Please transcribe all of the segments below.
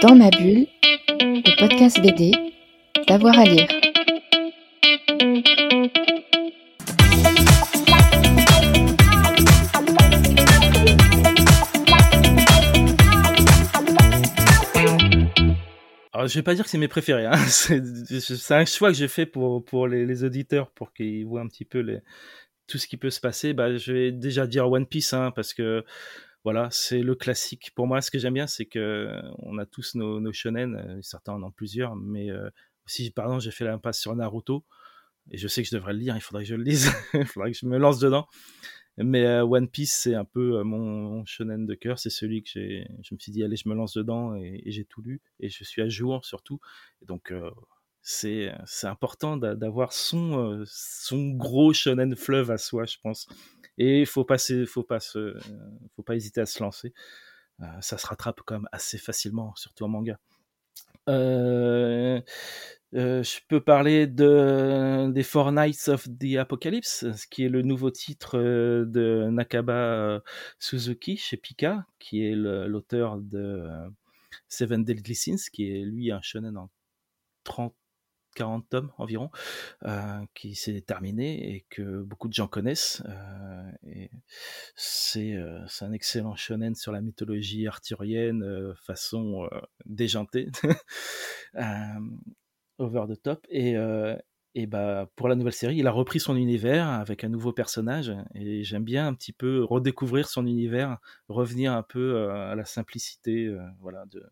Dans ma bulle, le podcast BD, d'avoir à lire. Alors, je vais pas dire que c'est mes préférés. Hein. C'est un choix que j'ai fait pour, les, auditeurs, pour qu'ils voient un petit peu tout ce qui peut se passer. Bah, je vais déjà dire One Piece, hein, parce que voilà, c'est le classique. Pour moi, ce que j'aime bien, c'est que on a tous nos, nos shonen, euh, certains en ont plusieurs, mais euh, aussi, par exemple, j'ai fait l'impasse sur Naruto, et je sais que je devrais le lire, il faudrait que je le lise, il faudrait que je me lance dedans. Mais euh, One Piece, c'est un peu euh, mon, shonen de cœur. C'est celui que j'ai. Je me suis dit, allez, je me lance dedans et, j'ai tout lu. Et je suis à jour surtout. Et donc, euh, c'est important d'a- d'avoir son, euh, son gros shonen fleuve à soi, je pense. Et faut pas, se- faut pas, se, faut pas hésiter à se lancer. Euh, ça se rattrape quand même assez facilement, surtout en manga. Euh, euh, je peux parler de, des Four Knights of the Apocalypse, ce qui est le nouveau titre euh, de Nakaba euh, Suzuki chez Pika, qui est l'auteur de euh, Seven Deadly Sins, qui est lui un shonen en 30 40 tomes environ, euh, qui s'est terminé et que beaucoup de gens connaissent. euh, euh, c'est un excellent shonen sur la mythologie arthurienne, façon déjantée. Over the top. Et, et bah, pour la nouvelle série, il a repris son univers avec un nouveau personnage. Et j'aime bien un petit peu redécouvrir son univers, revenir un peu à la simplicité voilà, de,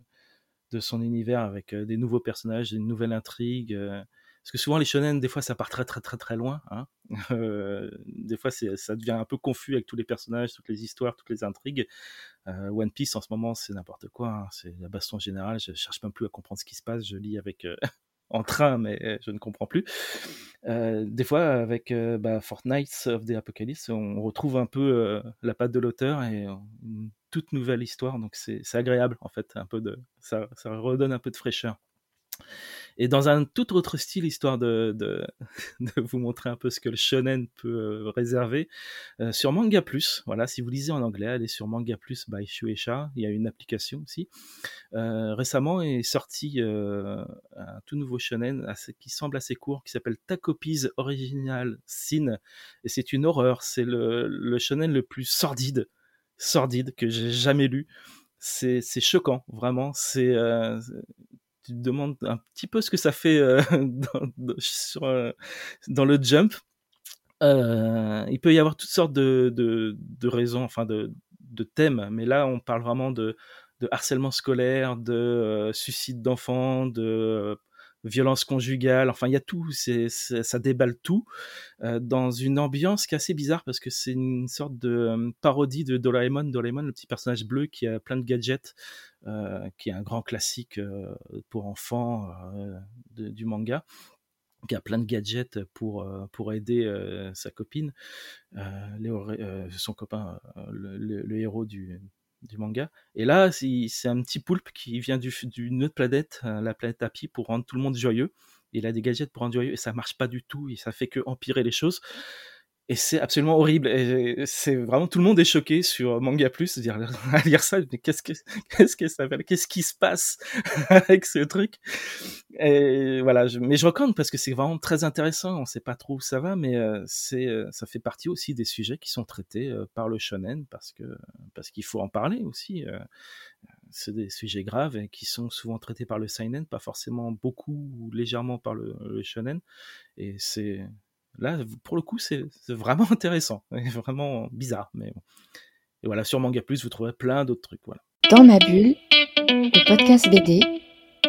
son univers avec euh, des nouveaux personnages, une nouvelle intrigue. euh. parce que souvent, les shonen, des fois, ça part très, très, très, très loin. Hein. Euh, des fois, ça devient un peu confus avec tous les personnages, toutes les histoires, toutes les intrigues. One Piece, en ce moment, c'est n'importe quoi. hein. C'est la baston générale. Je cherche même plus à comprendre ce qui se passe. Je lis avec. En train, mais je ne comprends plus. Euh, des fois, avec euh, bah, Fortnite of the Apocalypse, on retrouve un peu euh, la patte de l'auteur et euh, une toute nouvelle histoire. Donc c'est agréable, en fait, un peu de ça, redonne un peu de fraîcheur. Et dans un tout autre style, histoire de, de, vous montrer un peu ce que le shonen peut euh, réserver, euh, sur Manga Plus, voilà, si vous lisez en anglais, allez sur Manga Plus by Shueisha, il y a une application aussi. Euh, récemment est sorti euh, tout nouveau shonen qui semble assez court, qui s'appelle Takopi's Original Sin, et c'est une horreur, c'est le, le shonen le plus sordide, sordide que j'ai jamais lu. C'est choquant, vraiment. C'est euh, tu te demandes un petit peu ce que ça fait euh, euh, dans le jump. Il peut y avoir toutes sortes de, de, de raisons, enfin de, de thèmes, mais là on parle vraiment de, de harcèlement scolaire, de suicide d'enfants, de violence conjugale, enfin il y a tout, ça déballe tout euh, dans une ambiance qui est assez bizarre parce que c'est une sorte de euh, parodie de Doraemon, Doraemon, le petit personnage bleu qui a plein de gadgets, euh, qui est un grand classique pour enfants du manga qui a plein de gadgets pour, pour aider sa copine, son copain, le héros du, du manga. Et là, c'est un petit poulpe qui vient du- d'une autre planète, euh, la planète Happy, pour rendre tout le monde joyeux. Il a des gadgets pour rendre joyeux et ça marche pas du tout et ça fait que empirer les choses. Et c'est absolument horrible. Et c'est vraiment tout le monde est choqué sur Manga Plus, à lire ça. Mais qu'est-ce que qu'est-ce que ça Qu'est-ce qui se passe avec ce truc? Et voilà. Mais je recommande parce que c'est vraiment très intéressant. On sait pas trop où ça va, mais euh, c'est euh, ça fait partie aussi des sujets qui sont traités euh, par le shonen parce que parce qu'il faut en parler aussi. c'est des sujets graves et qui sont souvent traités par le seinen, pas forcément beaucoup ou légèrement par le, le shonen. Et c'est là, pour le coup, c'est vraiment intéressant, vraiment bizarre. Mais. Et voilà, sur Manga Plus, vous trouverez plein d'autres trucs. Voilà. Dans ma bulle, le podcast BD,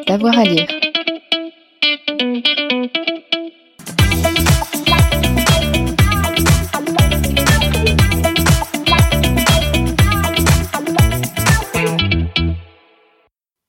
d'avoir à lire.